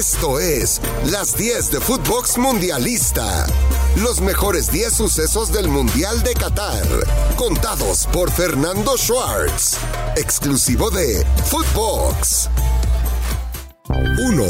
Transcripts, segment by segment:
Esto es Las 10 de Footbox Mundialista. Los mejores 10 sucesos del Mundial de Qatar. Contados por Fernando Schwartz. Exclusivo de Footbox. 1.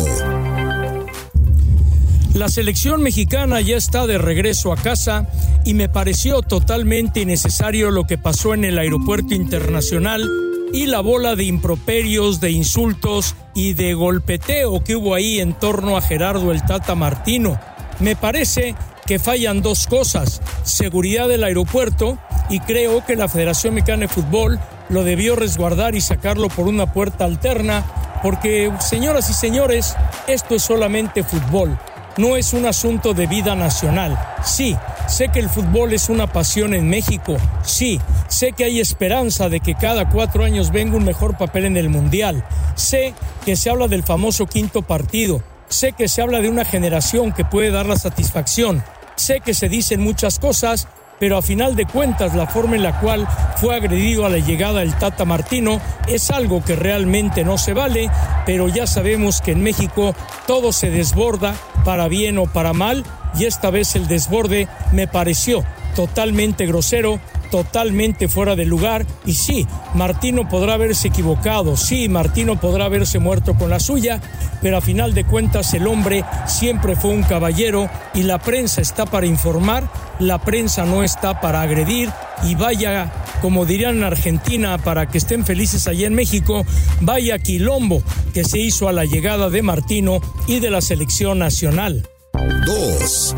La selección mexicana ya está de regreso a casa y me pareció totalmente innecesario lo que pasó en el aeropuerto internacional y la bola de improperios, de insultos y de golpeteo que hubo ahí en torno a Gerardo el Tata Martino. Me parece que fallan dos cosas, seguridad del aeropuerto y creo que la Federación Mexicana de Fútbol lo debió resguardar y sacarlo por una puerta alterna, porque señoras y señores, esto es solamente fútbol no es un asunto de vida nacional. Sí, sé que el fútbol es una pasión en México. Sí, sé que hay esperanza de que cada cuatro años venga un mejor papel en el Mundial. Sé que se habla del famoso quinto partido. Sé que se habla de una generación que puede dar la satisfacción. Sé que se dicen muchas cosas, pero a final de cuentas la forma en la cual fue agredido a la llegada del Tata Martino es algo que realmente no se vale, pero ya sabemos que en México todo se desborda para bien o para mal y esta vez el desborde me pareció totalmente grosero, totalmente fuera de lugar. Y sí, Martino podrá haberse equivocado, sí, Martino podrá haberse muerto con la suya, pero a final de cuentas el hombre siempre fue un caballero y la prensa está para informar, la prensa no está para agredir y vaya, como dirían en Argentina, para que estén felices allá en México, vaya quilombo que se hizo a la llegada de Martino y de la selección nacional. 2.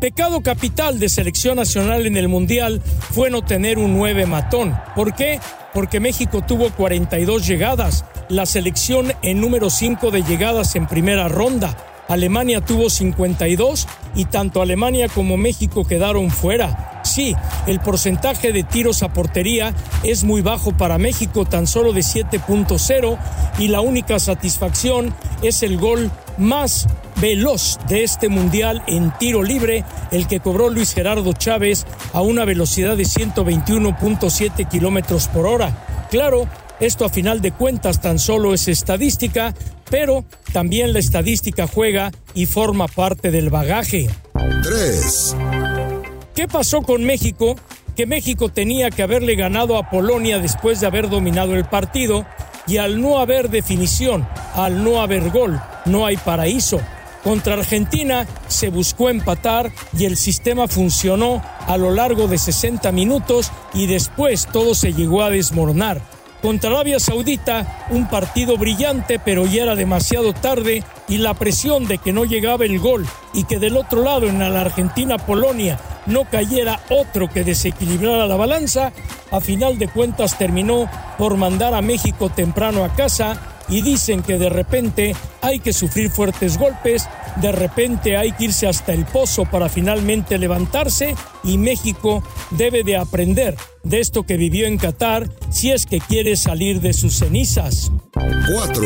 Pecado capital de selección nacional en el Mundial fue no tener un 9 matón. ¿Por qué? Porque México tuvo 42 llegadas, la selección en número 5 de llegadas en primera ronda. Alemania tuvo 52 y tanto Alemania como México quedaron fuera. Sí, el porcentaje de tiros a portería es muy bajo para México, tan solo de 7.0 y la única satisfacción es el gol más veloz de este mundial en tiro libre, el que cobró Luis Gerardo Chávez a una velocidad de 121.7 kilómetros por hora. Claro, esto a final de cuentas tan solo es estadística, pero también la estadística juega y forma parte del bagaje. 3. ¿Qué pasó con México? Que México tenía que haberle ganado a Polonia después de haber dominado el partido y al no haber definición, al no haber gol, no hay paraíso. Contra Argentina se buscó empatar y el sistema funcionó a lo largo de 60 minutos y después todo se llegó a desmoronar. Contra Arabia Saudita, un partido brillante, pero ya era demasiado tarde y la presión de que no llegaba el gol y que del otro lado en la Argentina-Polonia no cayera otro que desequilibrara la balanza, a final de cuentas terminó por mandar a México temprano a casa y dicen que de repente hay que sufrir fuertes golpes, de repente hay que irse hasta el pozo para finalmente levantarse y México debe de aprender de esto que vivió en Qatar si es que quiere salir de sus cenizas. 4.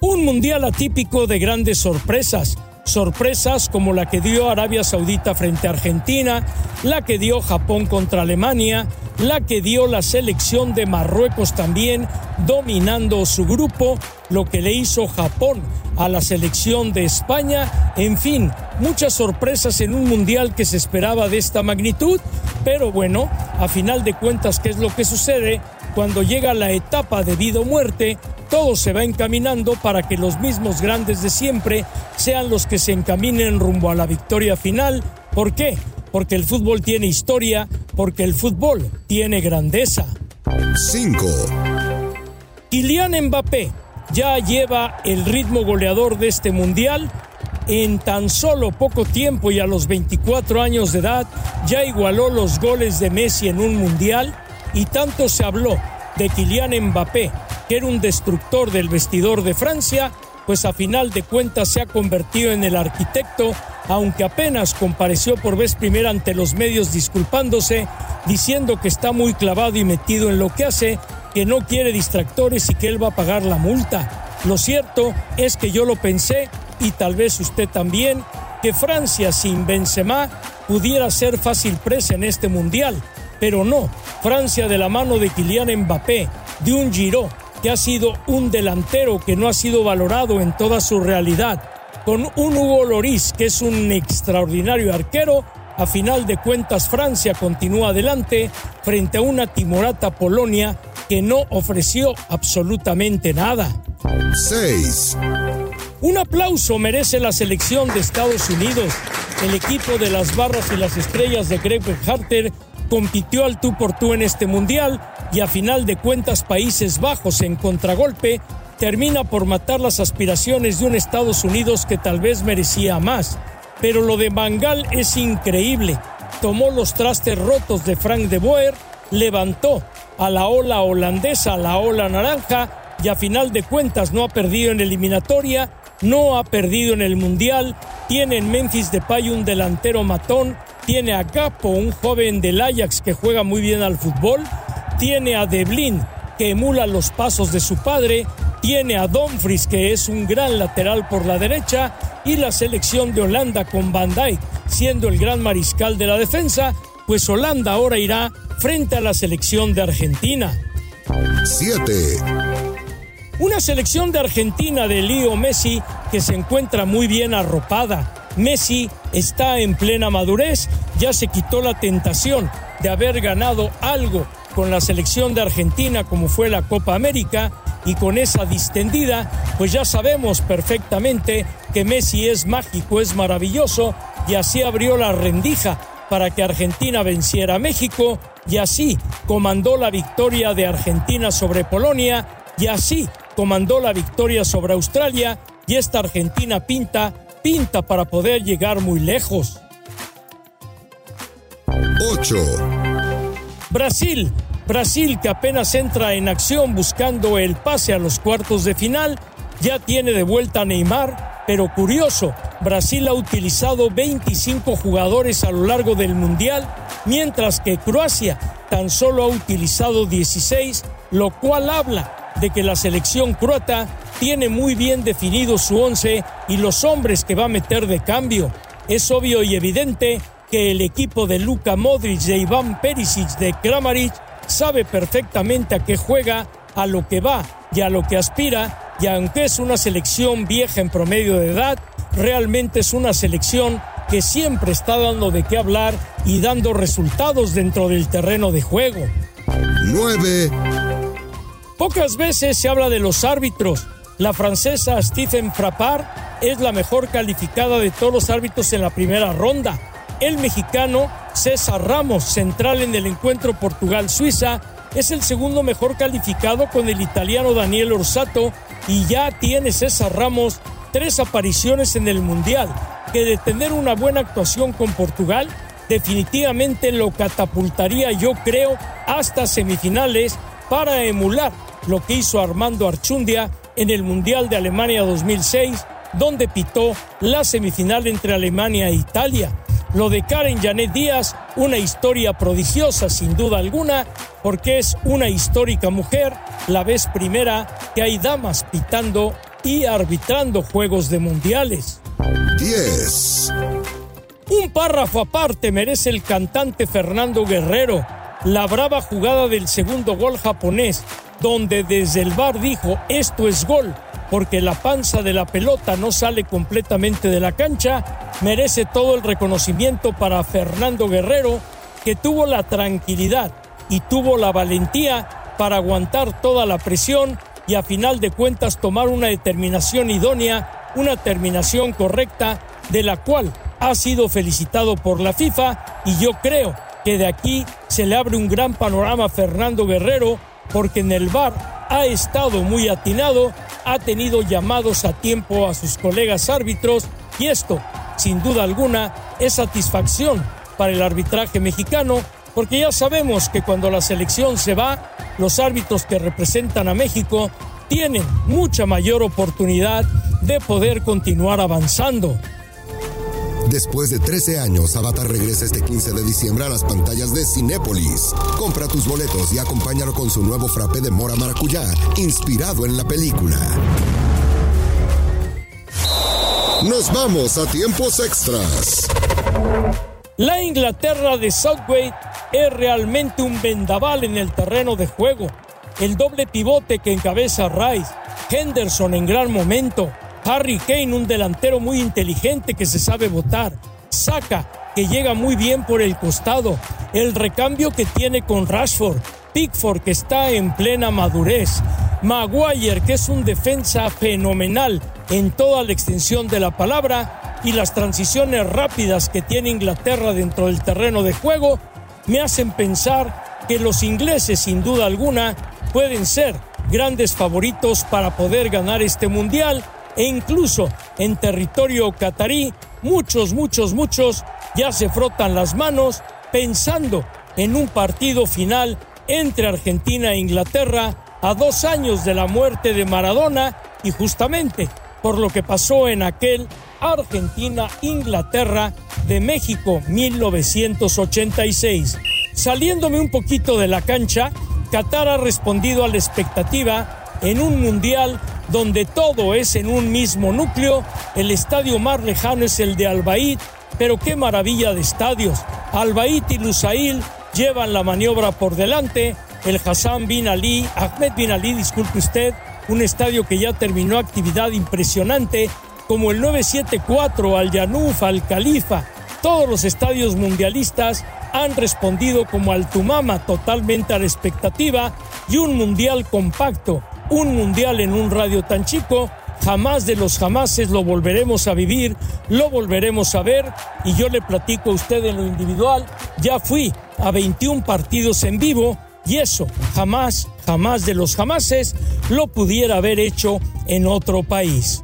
Un mundial atípico de grandes sorpresas. Sorpresas como la que dio Arabia Saudita frente a Argentina, la que dio Japón contra Alemania, la que dio la selección de Marruecos también, dominando su grupo, lo que le hizo Japón a la selección de España, en fin, muchas sorpresas en un mundial que se esperaba de esta magnitud, pero bueno, a final de cuentas, ¿qué es lo que sucede? Cuando llega la etapa de vida o muerte, todo se va encaminando para que los mismos grandes de siempre sean los que se encaminen rumbo a la victoria final. ¿Por qué? Porque el fútbol tiene historia, porque el fútbol tiene grandeza. 5. Kylian Mbappé ya lleva el ritmo goleador de este mundial. En tan solo poco tiempo y a los 24 años de edad ya igualó los goles de Messi en un mundial y tanto se habló de Kylian Mbappé, que era un destructor del vestidor de Francia, pues a final de cuentas se ha convertido en el arquitecto, aunque apenas compareció por vez primera ante los medios disculpándose, diciendo que está muy clavado y metido en lo que hace, que no quiere distractores y que él va a pagar la multa. Lo cierto es que yo lo pensé y tal vez usted también, que Francia sin Benzema pudiera ser fácil presa en este mundial, pero no, Francia de la mano de Kylian Mbappé, de un Giro, que ha sido un delantero que no ha sido valorado en toda su realidad, con un Hugo Loris que es un extraordinario arquero, a final de cuentas Francia continúa adelante frente a una timorata Polonia que no ofreció absolutamente nada. 6. Un aplauso merece la selección de Estados Unidos. El equipo de las barras y las estrellas de Greg Harter compitió al tú por tú en este mundial y a final de cuentas Países Bajos en contragolpe termina por matar las aspiraciones de un Estados Unidos que tal vez merecía más. Pero lo de Bangal es increíble. Tomó los trastes rotos de Frank de Boer, levantó a la ola holandesa, a la ola naranja, y a final de cuentas no ha perdido en eliminatoria, no ha perdido en el Mundial, tiene en Memphis Depay un delantero matón, tiene a Capo, un joven del Ajax que juega muy bien al fútbol, tiene a Deblin, que emula los pasos de su padre, tiene a Dumfries, que es un gran lateral por la derecha, y la selección de Holanda con Van Dijk siendo el gran mariscal de la defensa, pues Holanda ahora irá frente a la selección de Argentina. 7. Una selección de Argentina de Leo Messi que se encuentra muy bien arropada. Messi está en plena madurez, ya se quitó la tentación de haber ganado algo con la selección de Argentina como fue la Copa América y con esa distendida, pues ya sabemos perfectamente que Messi es mágico, es maravilloso y así abrió la rendija para que Argentina venciera a México y así comandó la victoria de Argentina sobre Polonia y así comandó la victoria sobre Australia y esta Argentina pinta, pinta para poder llegar muy lejos. 8. Brasil, Brasil que apenas entra en acción buscando el pase a los cuartos de final, ya tiene de vuelta a Neymar, pero curioso, Brasil ha utilizado 25 jugadores a lo largo del Mundial, mientras que Croacia tan solo ha utilizado 16, lo cual habla de que la selección croata tiene muy bien definido su once y los hombres que va a meter de cambio. Es obvio y evidente que el equipo de Luka Modric, de Iván Perisic, de Kramaric, sabe perfectamente a qué juega, a lo que va y a lo que aspira, y aunque es una selección vieja en promedio de edad, realmente es una selección que siempre está dando de qué hablar y dando resultados dentro del terreno de juego. 9. Pocas veces se habla de los árbitros. La francesa Stephen Frappard es la mejor calificada de todos los árbitros en la primera ronda. El mexicano César Ramos, central en el encuentro Portugal-Suiza, es el segundo mejor calificado con el italiano Daniel Orsato y ya tiene César Ramos tres apariciones en el Mundial, que de tener una buena actuación con Portugal definitivamente lo catapultaría yo creo hasta semifinales para emular lo que hizo Armando Archundia en el Mundial de Alemania 2006, donde pitó la semifinal entre Alemania e Italia. Lo de Karen Janet Díaz, una historia prodigiosa sin duda alguna, porque es una histórica mujer, la vez primera que hay damas pitando y arbitrando juegos de mundiales. 10. Un párrafo aparte merece el cantante Fernando Guerrero, la brava jugada del segundo gol japonés, donde desde el bar dijo esto es gol, porque la panza de la pelota no sale completamente de la cancha, merece todo el reconocimiento para Fernando Guerrero, que tuvo la tranquilidad y tuvo la valentía para aguantar toda la presión y a final de cuentas tomar una determinación idónea, una terminación correcta, de la cual ha sido felicitado por la FIFA y yo creo que de aquí se le abre un gran panorama a Fernando Guerrero porque en el bar ha estado muy atinado, ha tenido llamados a tiempo a sus colegas árbitros y esto, sin duda alguna, es satisfacción para el arbitraje mexicano porque ya sabemos que cuando la selección se va, los árbitros que representan a México tienen mucha mayor oportunidad de poder continuar avanzando. Después de 13 años, Avatar regresa este 15 de diciembre a las pantallas de Cinépolis. Compra tus boletos y acompáñalo con su nuevo frappé de mora maracuyá, inspirado en la película. Nos vamos a tiempos extras. La Inglaterra de Southgate es realmente un vendaval en el terreno de juego. el doble pivote que encabeza Rice, Henderson en gran momento, Harry Kane, un delantero muy inteligente que se sabe votar, Saka, que llega muy bien por el costado, el recambio que tiene con Rashford, Pickford, que está en plena madurez, Maguire, que es un defensa fenomenal en toda la extensión de la palabra, y las transiciones rápidas que tiene Inglaterra dentro del terreno de juego, me hacen pensar que los ingleses, sin duda alguna, pueden ser grandes favoritos para poder ganar este mundial e incluso en territorio catarí, muchos, muchos, muchos ya se frotan las manos pensando en un partido final entre Argentina e Inglaterra a dos años de la muerte de Maradona y justamente por lo que pasó en aquel Argentina-Inglaterra de México 1986. Saliéndome un poquito de la cancha, Qatar ha respondido a la expectativa en un mundial donde todo es en un mismo núcleo. El estadio más lejano es el de Albaid, pero qué maravilla de estadios. Albaid y Lusail llevan la maniobra por delante. El Hassan Bin Ali, Ahmed Bin Ali, disculpe usted, un estadio que ya terminó actividad impresionante, como el 974, Al Yanuf, Al Khalifa. Todos los estadios mundialistas han respondido como al Tumama totalmente a la expectativa y un mundial compacto un mundial en un radio tan chico, jamás de los jamases lo volveremos a vivir, lo volveremos a ver. Y yo le platico a usted en lo individual, ya fui a 21 partidos en vivo y eso jamás, jamás de los jamases lo pudiera haber hecho en otro país.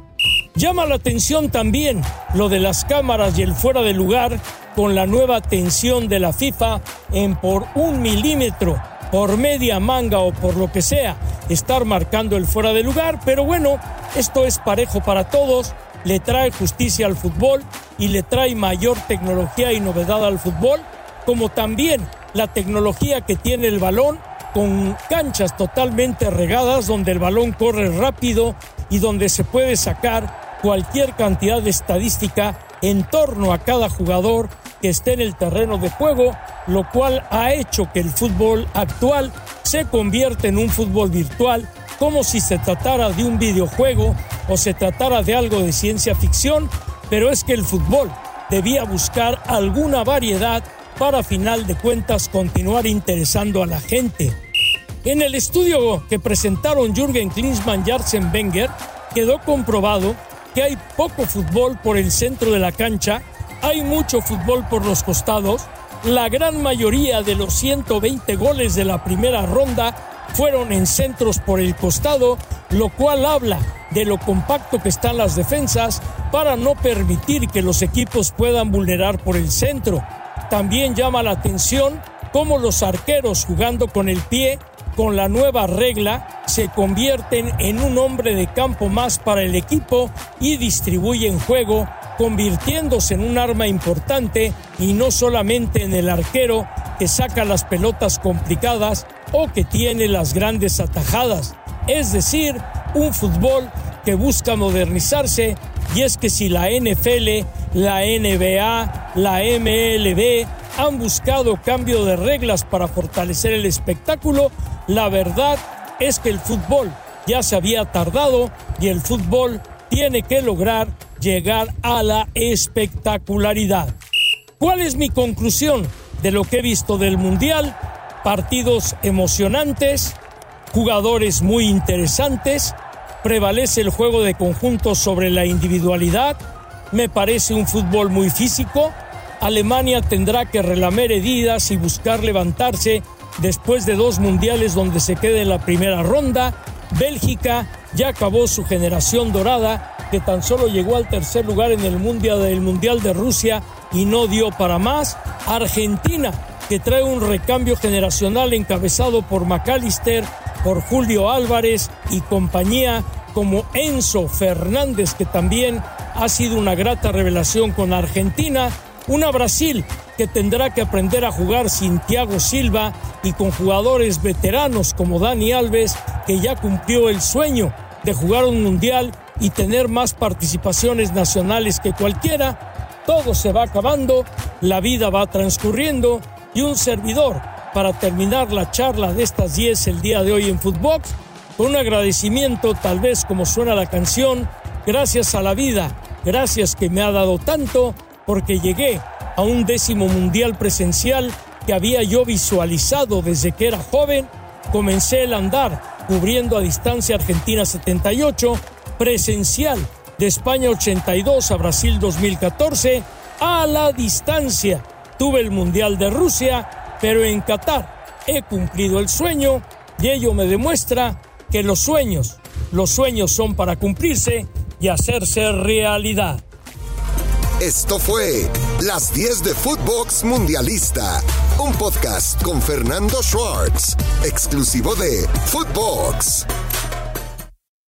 Llama la atención también lo de las cámaras y el fuera de lugar con la nueva tensión de la FIFA en por un milímetro por media manga o por lo que sea, estar marcando el fuera de lugar, pero bueno, esto es parejo para todos, le trae justicia al fútbol y le trae mayor tecnología y novedad al fútbol, como también la tecnología que tiene el balón con canchas totalmente regadas donde el balón corre rápido y donde se puede sacar cualquier cantidad de estadística en torno a cada jugador que esté en el terreno de juego, lo cual ha hecho que el fútbol actual se convierta en un fútbol virtual, como si se tratara de un videojuego o se tratara de algo de ciencia ficción, pero es que el fútbol debía buscar alguna variedad para final de cuentas continuar interesando a la gente. En el estudio que presentaron Jürgen Klinsmann y Arsene Wenger, quedó comprobado que hay poco fútbol por el centro de la cancha hay mucho fútbol por los costados. La gran mayoría de los 120 goles de la primera ronda fueron en centros por el costado, lo cual habla de lo compacto que están las defensas para no permitir que los equipos puedan vulnerar por el centro. También llama la atención cómo los arqueros jugando con el pie, con la nueva regla, se convierten en un hombre de campo más para el equipo y distribuyen juego convirtiéndose en un arma importante y no solamente en el arquero que saca las pelotas complicadas o que tiene las grandes atajadas. Es decir, un fútbol que busca modernizarse y es que si la NFL, la NBA, la MLB han buscado cambio de reglas para fortalecer el espectáculo, la verdad es que el fútbol ya se había tardado y el fútbol tiene que lograr llegar a la espectacularidad. ¿Cuál es mi conclusión de lo que he visto del Mundial? Partidos emocionantes, jugadores muy interesantes, prevalece el juego de conjunto sobre la individualidad, me parece un fútbol muy físico, Alemania tendrá que relamer heridas y buscar levantarse después de dos mundiales donde se queda en la primera ronda, Bélgica ya acabó su generación dorada que tan solo llegó al tercer lugar en el mundial, mundial de Rusia y no dio para más. Argentina, que trae un recambio generacional encabezado por McAllister, por Julio Álvarez y compañía como Enzo Fernández, que también ha sido una grata revelación con Argentina. Una Brasil que tendrá que aprender a jugar sin Thiago Silva y con jugadores veteranos como Dani Alves, que ya cumplió el sueño de jugar un mundial y tener más participaciones nacionales que cualquiera, todo se va acabando, la vida va transcurriendo y un servidor para terminar la charla de estas 10 el día de hoy en Footbox, con un agradecimiento tal vez como suena la canción, gracias a la vida, gracias que me ha dado tanto, porque llegué a un décimo mundial presencial que había yo visualizado desde que era joven, comencé el andar cubriendo a distancia Argentina 78, presencial de España 82 a Brasil 2014, a la distancia tuve el Mundial de Rusia, pero en Qatar he cumplido el sueño y ello me demuestra que los sueños, los sueños son para cumplirse y hacerse realidad. Esto fue Las 10 de Footbox Mundialista, un podcast con Fernando Schwartz, exclusivo de Footbox.